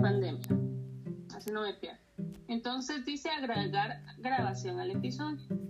pandemia. Así no me pierdo. Entonces dice agregar grabación al episodio.